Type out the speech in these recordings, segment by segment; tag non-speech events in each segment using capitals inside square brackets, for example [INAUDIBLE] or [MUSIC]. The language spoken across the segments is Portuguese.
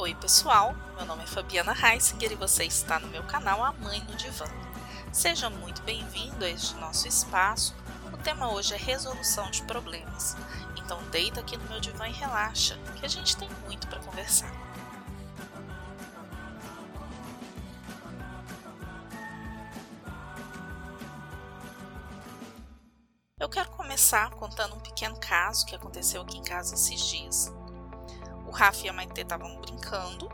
Oi pessoal, meu nome é Fabiana Heisinger e você está no meu canal A Mãe no Divã. Seja muito bem-vindo a este nosso espaço. O tema hoje é resolução de problemas. Então deita aqui no meu divã e relaxa, que a gente tem muito para conversar. Eu quero começar contando um pequeno caso que aconteceu aqui em casa esses dias o Rafa e a Maite estavam brincando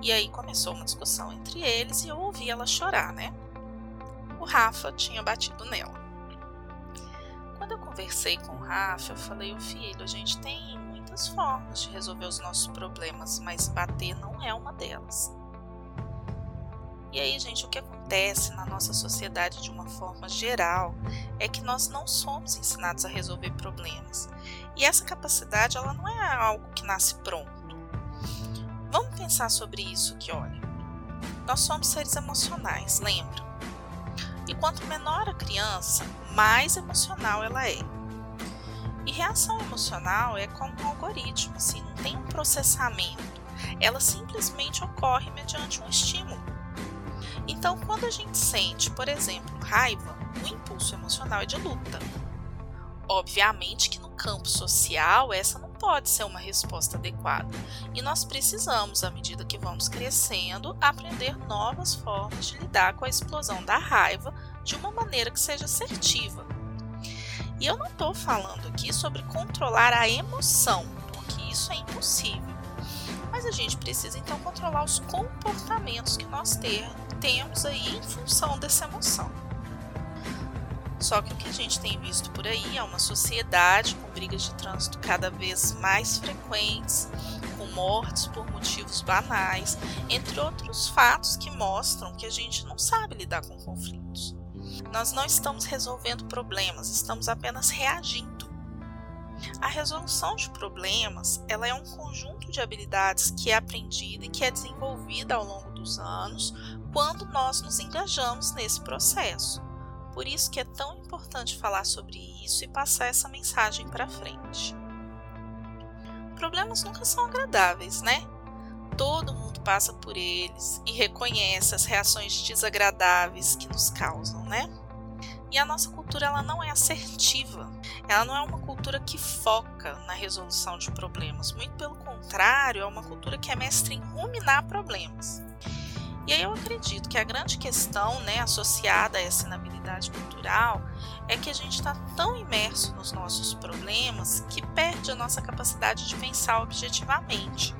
e aí começou uma discussão entre eles e eu ouvi ela chorar, né? O Rafa tinha batido nela. Quando eu conversei com o Rafa, eu falei: "O filho, a gente tem muitas formas de resolver os nossos problemas, mas bater não é uma delas." E aí, gente, o que acontece na nossa sociedade de uma forma geral é que nós não somos ensinados a resolver problemas. E essa capacidade, ela não é algo que nasce pronto. Vamos pensar sobre isso que olha. Nós somos seres emocionais, lembra? E quanto menor a criança, mais emocional ela é. E reação emocional é como um algoritmo, assim, não tem um processamento. Ela simplesmente ocorre mediante um estímulo. Então, quando a gente sente, por exemplo, raiva, o impulso emocional é de luta. Obviamente que no campo social essa não pode ser uma resposta adequada e nós precisamos, à medida que vamos crescendo, aprender novas formas de lidar com a explosão da raiva de uma maneira que seja assertiva. E eu não estou falando aqui sobre controlar a emoção, porque isso é impossível. Mas a gente precisa então controlar os comportamentos que nós ter, temos aí em função dessa emoção. Só que o que a gente tem visto por aí é uma sociedade com brigas de trânsito cada vez mais frequentes, com mortes por motivos banais, entre outros fatos que mostram que a gente não sabe lidar com conflitos. Nós não estamos resolvendo problemas, estamos apenas reagindo. A resolução de problemas, ela é um conjunto de habilidades que é aprendida e que é desenvolvida ao longo anos quando nós nos engajamos nesse processo. Por isso que é tão importante falar sobre isso e passar essa mensagem para frente. Problemas nunca são agradáveis, né? Todo mundo passa por eles e reconhece as reações desagradáveis que nos causam, né? E a nossa cultura ela não é assertiva. Ela não é uma cultura que foca na resolução de problemas. Muito pelo contrário, é uma cultura que é mestre em ruminar problemas. E aí eu acredito que a grande questão, né, associada a essa inabilidade cultural, é que a gente está tão imerso nos nossos problemas que perde a nossa capacidade de pensar objetivamente.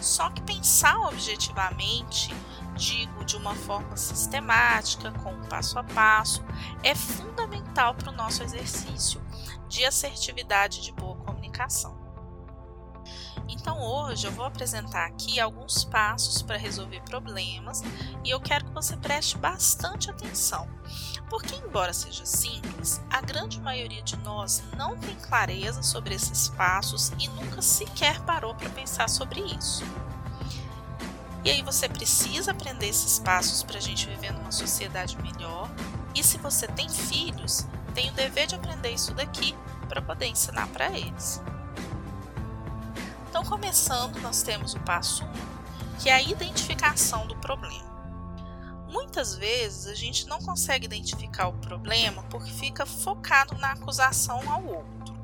Só que pensar objetivamente, digo de uma forma sistemática, com passo a passo, é fundamental para o nosso exercício de assertividade e de boa comunicação. Então hoje eu vou apresentar aqui alguns passos para resolver problemas e eu quero que você preste bastante atenção, porque embora seja simples, a grande maioria de nós não tem clareza sobre esses passos e nunca sequer parou para pensar sobre isso. E aí você precisa aprender esses passos para a gente viver numa sociedade melhor. E se você tem filhos, tem o dever de aprender isso daqui para poder ensinar para eles. Então, começando, nós temos o passo 1, que é a identificação do problema. Muitas vezes a gente não consegue identificar o problema porque fica focado na acusação ao outro.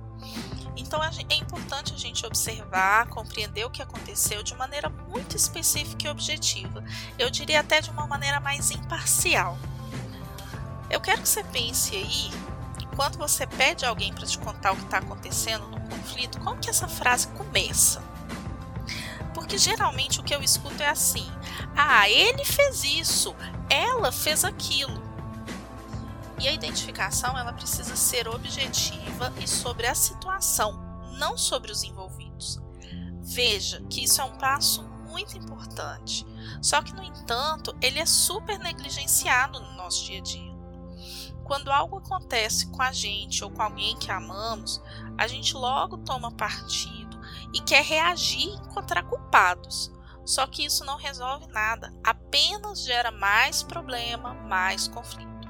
Então é importante a gente observar, compreender o que aconteceu de maneira muito específica e objetiva. Eu diria até de uma maneira mais imparcial. Eu quero que você pense aí, quando você pede alguém para te contar o que está acontecendo conflito, como que essa frase começa? Porque geralmente o que eu escuto é assim: ah, ele fez isso, ela fez aquilo. E a identificação ela precisa ser objetiva e sobre a situação, não sobre os envolvidos. Veja que isso é um passo muito importante. Só que, no entanto, ele é super negligenciado no nosso dia a dia. Quando algo acontece com a gente ou com alguém que amamos, a gente logo toma partido e quer reagir e encontrar culpados. Só que isso não resolve nada, apenas gera mais problema, mais conflito.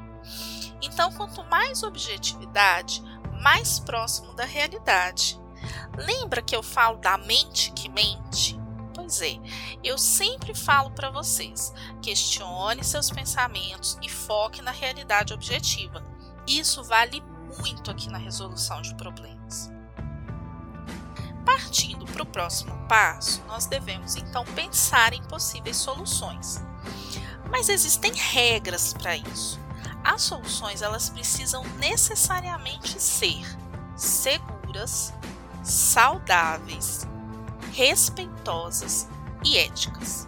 Então, quanto mais objetividade, mais próximo da realidade. Lembra que eu falo da mente que mente? É, eu sempre falo para vocês: questione seus pensamentos e foque na realidade objetiva. Isso vale muito aqui na resolução de problemas. Partindo para o próximo passo, nós devemos então pensar em possíveis soluções. Mas existem regras para isso. As soluções elas precisam necessariamente ser seguras, saudáveis, respeitosas e éticas.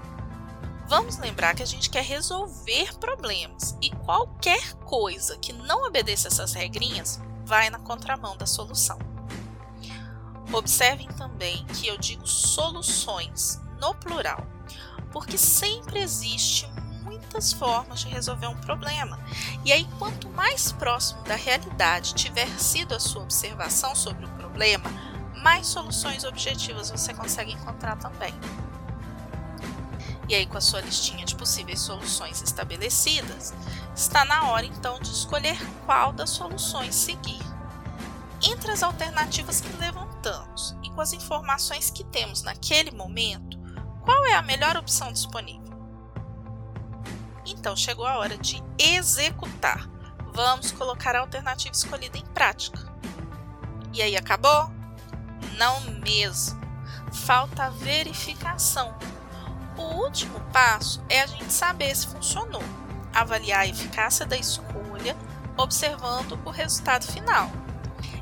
Vamos lembrar que a gente quer resolver problemas e qualquer coisa que não obedeça essas regrinhas vai na contramão da solução. Observem também que eu digo soluções no plural, porque sempre existe muitas formas de resolver um problema. E aí, quanto mais próximo da realidade tiver sido a sua observação sobre o problema, mais soluções objetivas você consegue encontrar também. E aí, com a sua listinha de possíveis soluções estabelecidas, está na hora então de escolher qual das soluções seguir. Entre as alternativas que levantamos e com as informações que temos naquele momento, qual é a melhor opção disponível? Então chegou a hora de executar. Vamos colocar a alternativa escolhida em prática. E aí acabou? Não mesmo. Falta verificação. O último passo é a gente saber se funcionou, avaliar a eficácia da escolha, observando o resultado final.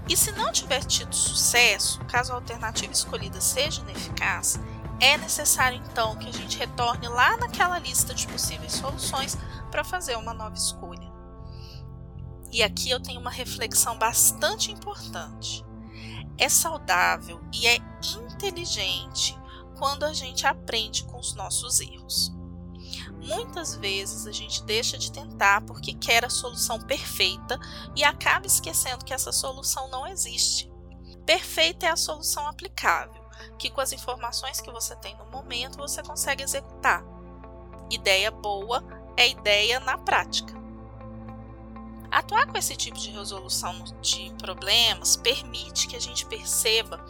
E se não tiver tido sucesso, caso a alternativa escolhida seja ineficaz, é necessário então que a gente retorne lá naquela lista de possíveis soluções para fazer uma nova escolha. E aqui eu tenho uma reflexão bastante importante. É saudável e é inteligente quando a gente aprende com os nossos erros. Muitas vezes a gente deixa de tentar porque quer a solução perfeita e acaba esquecendo que essa solução não existe. Perfeita é a solução aplicável que com as informações que você tem no momento você consegue executar. Ideia boa é ideia na prática. Atuar com esse tipo de resolução de problemas permite que a gente perceba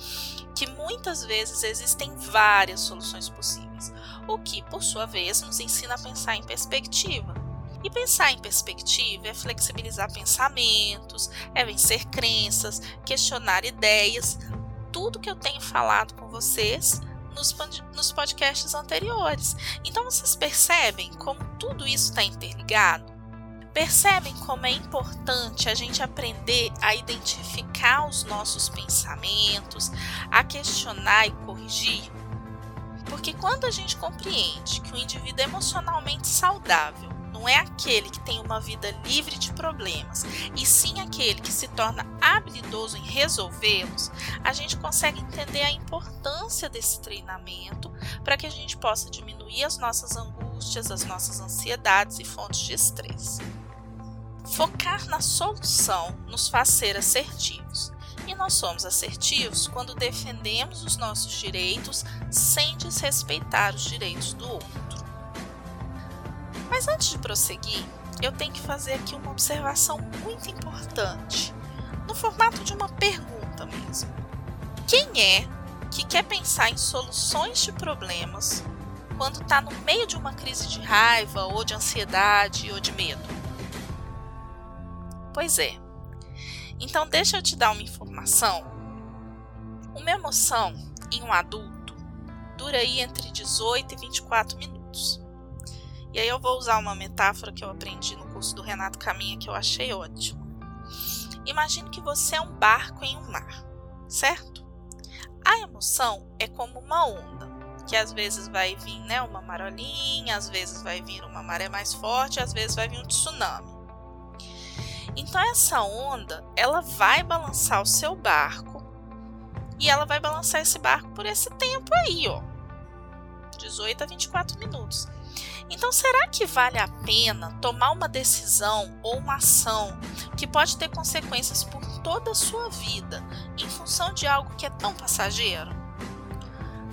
que muitas vezes existem várias soluções possíveis, o que, por sua vez, nos ensina a pensar em perspectiva. E pensar em perspectiva é flexibilizar pensamentos, é vencer crenças, questionar ideias, tudo que eu tenho falado com vocês nos, podcasts anteriores. Então vocês percebem como tudo isso está interligado? Percebem como é importante a gente aprender a identificar os nossos pensamentos, a questionar e corrigir? Porque quando a gente compreende que o indivíduo é emocionalmente saudável não é aquele que tem uma vida livre de problemas, e sim aquele que se torna habilidoso em resolvê-los, a gente consegue entender a importância desse treinamento para que a gente possa diminuir as nossas angústias, as nossas ansiedades e fontes de estresse. Focar na solução nos faz ser assertivos. E nós somos assertivos quando defendemos os nossos direitos sem desrespeitar os direitos do outro. Mas antes de prosseguir, eu tenho que fazer aqui uma observação muito importante, no formato de uma pergunta mesmo. Quem é que quer pensar em soluções de problemas quando está no meio de uma crise de raiva, ou de ansiedade, ou de medo? Pois é. Então, deixa eu te dar uma informação. Uma emoção em um adulto dura aí entre 18 e 24 minutos. E aí eu vou usar uma metáfora que eu aprendi no curso do Renato Caminha que eu achei ótimo. Imagine que você é um barco em um mar, certo? A emoção é como uma onda, que às vezes vai vir né, uma marolinha, às vezes vai vir uma maré mais forte, às vezes vai vir um tsunami. Então essa onda, ela vai balançar o seu barco e ela vai balançar esse barco por esse tempo aí, ó. 18 a 24 minutos. Então, será que vale a pena tomar uma decisão ou uma ação que pode ter consequências por toda a sua vida em função de algo que é tão passageiro?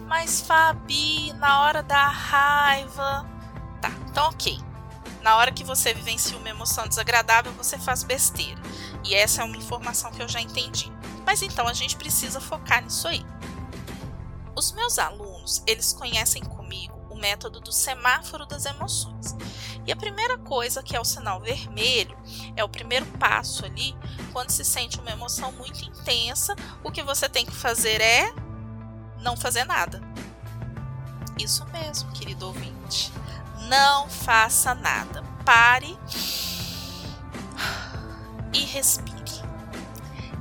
Mas, Fabi, na hora da raiva. Tá, então, ok. Na hora que você vivencia uma emoção desagradável, você faz besteira. E essa é uma informação que eu já entendi. Mas então a gente precisa focar nisso aí. Os meus alunos eles conhecem comigo o método do semáforo das emoções. E a primeira coisa, que é o sinal vermelho, é o primeiro passo ali, quando se sente uma emoção muito intensa, o que você tem que fazer é não fazer nada. Isso mesmo, querido ouvinte. Não faça nada. Pare e respire.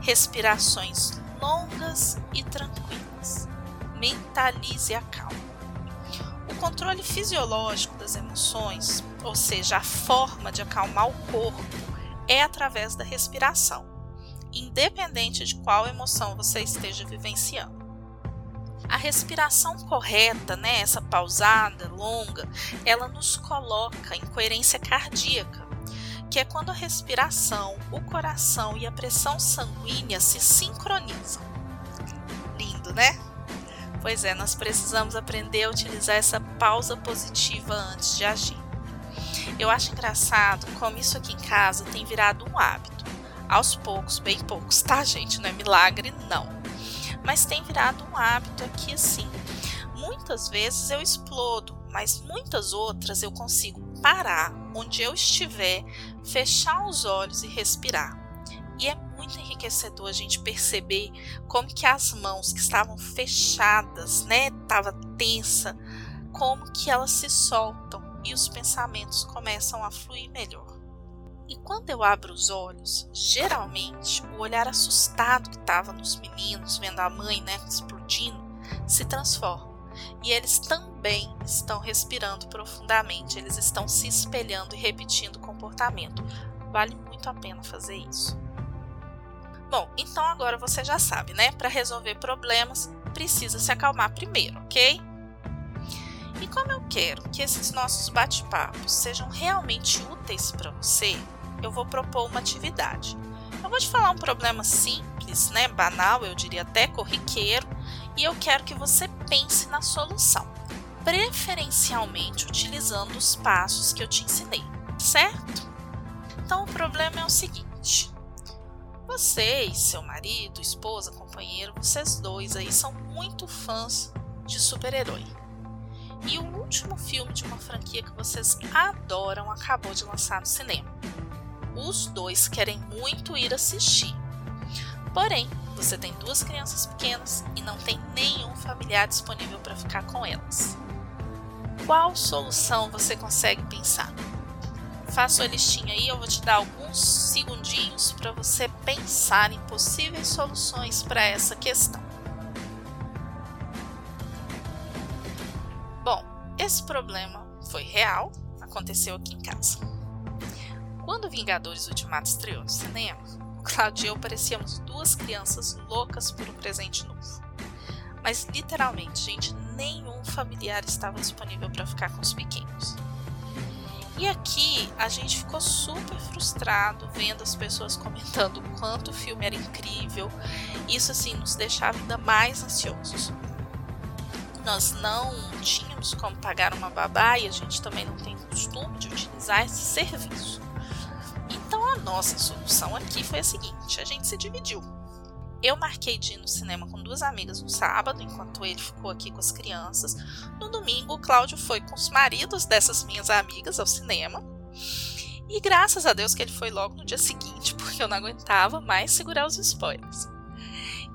Respirações longas e tranquilas. Mentalize a calma. O controle fisiológico das emoções, ou seja, a forma de acalmar o corpo, é através da respiração, independente de qual emoção você esteja vivenciando. A respiração correta, né, essa pausada, longa, ela nos coloca em coerência cardíaca, que é quando a respiração, o coração e a pressão sanguínea se sincronizam. Lindo, né? Pois é, nós precisamos aprender a utilizar essa pausa positiva antes de agir. Eu acho engraçado como isso aqui em casa tem virado um hábito. Aos poucos, bem poucos, tá, gente? Não é milagre, não. Mas tem virado um hábito aqui assim. Muitas vezes eu explodo, mas muitas outras eu consigo parar onde eu estiver, fechar os olhos e respirar. E é muito enriquecedor a gente perceber como que as mãos que estavam fechadas, né, estava tensa, como que elas se soltam e os pensamentos começam a fluir melhor. E quando eu abro os olhos, geralmente o olhar assustado que estava nos meninos, vendo a mãe, né, explodindo, se transforma. E eles também estão respirando profundamente, eles estão se espelhando e repetindo o comportamento. Vale muito a pena fazer isso. Bom, então agora você já sabe, né? Para resolver problemas, precisa se acalmar primeiro, ok? E como eu quero que esses nossos bate-papos sejam realmente úteis para você, eu vou propor uma atividade. Eu vou te falar um problema simples, né, banal, eu diria até corriqueiro, e eu quero que você pense na solução, preferencialmente utilizando os passos que eu te ensinei, certo? Então o problema é o seguinte: você e seu marido, esposa, companheiro, vocês dois aí são muito fãs de super-herói. E o último filme de uma franquia que vocês adoram acabou de lançar no cinema. Os dois querem muito ir assistir. Porém, você tem duas crianças pequenas e não tem nenhum familiar disponível para ficar com elas. Qual solução você consegue pensar? Faça a listinha aí, eu vou te dar alguns segundinhos para você pensar em possíveis soluções para essa questão. Esse problema foi real, aconteceu aqui em casa. Quando Vingadores Ultimato estreou no cinema, o Claudio e eu parecíamos duas crianças loucas por um presente novo. Mas literalmente, gente, nenhum familiar estava disponível para ficar com os pequenos. E aqui a gente ficou super frustrado vendo as pessoas comentando o quanto o filme era incrível. Isso assim nos deixava ainda mais ansiosos. Nós não tínhamos como pagar uma babá e a gente também não tem costume de utilizar esse serviço. Então a nossa solução aqui foi a seguinte: a gente se dividiu. Eu marquei de ir no cinema com duas amigas no sábado, enquanto ele ficou aqui com as crianças. No domingo, o Cláudio foi com os maridos dessas minhas amigas ao cinema. E graças a Deus que ele foi logo no dia seguinte, [LAUGHS] porque eu não aguentava mais segurar os spoilers.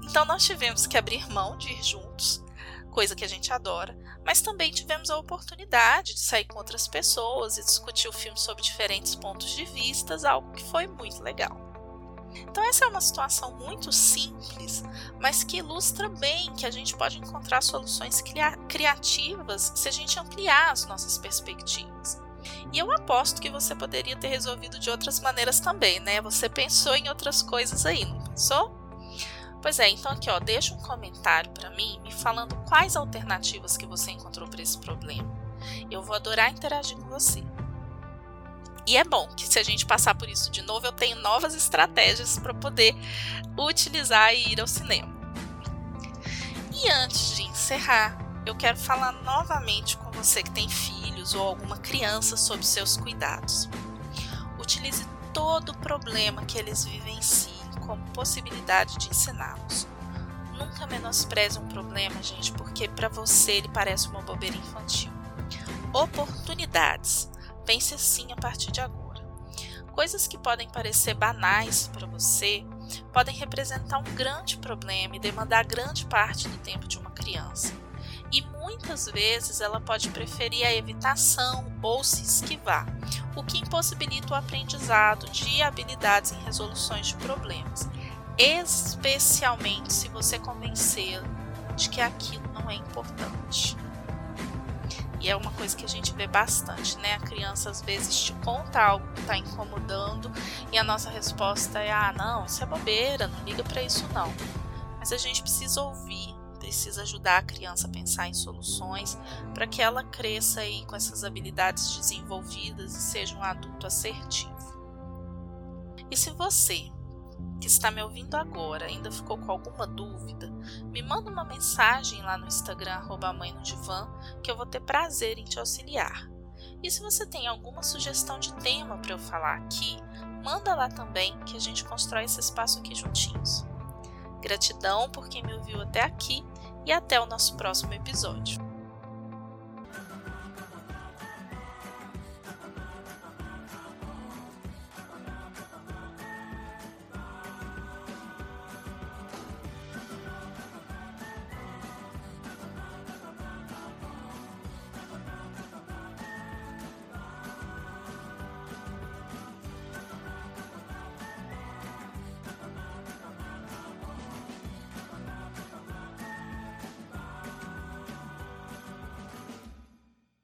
Então nós tivemos que abrir mão de ir juntos, coisa que a gente adora, mas também tivemos a oportunidade de sair com outras pessoas e discutir o filme sob diferentes pontos de vista, algo que foi muito legal. Então, essa é uma situação muito simples, mas que ilustra bem que a gente pode encontrar soluções criativas se a gente ampliar as nossas perspectivas. E eu aposto que você poderia ter resolvido de outras maneiras também, né? Você pensou em outras coisas aí, não pensou? Pois é, então aqui ó, deixa um comentário para mim me falando quais alternativas que você encontrou para esse problema. Eu vou adorar interagir com você. E é bom que se a gente passar por isso de novo, eu tenho novas estratégias para poder utilizar e ir ao cinema. E antes de encerrar, eu quero falar novamente com você que tem filhos ou alguma criança sobre seus cuidados. Utilize todo o problema que eles vivenciem como possibilidade de ensiná-los. Nunca menospreze um problema, gente, porque para você ele parece uma bobeira infantil. Oportunidades. Pense assim a partir de agora. Coisas que podem parecer banais para você podem representar um grande problema e demandar grande parte do tempo de uma criança. E muitas vezes ela pode preferir a evitação ou se esquivar, o que impossibilita o aprendizado de habilidades em resoluções de problemas especialmente se você convencê-lo de que aquilo não é importante. E é uma coisa que a gente vê bastante, né? A criança às vezes te conta algo que está incomodando e a nossa resposta é: ah, não, isso é bobeira, não liga para isso não. Mas a gente precisa ouvir, precisa ajudar a criança a pensar em soluções para que ela cresça aí com essas habilidades desenvolvidas e seja um adulto assertivo. E se você que está me ouvindo agora ainda ficou com alguma dúvida, me manda uma mensagem lá no Instagram, arroba mãe no divã, que eu vou ter prazer em te auxiliar. E se você tem alguma sugestão de tema para eu falar aqui, manda lá também que a gente constrói esse espaço aqui juntinhos. Gratidão por quem me ouviu até aqui e até o nosso próximo episódio.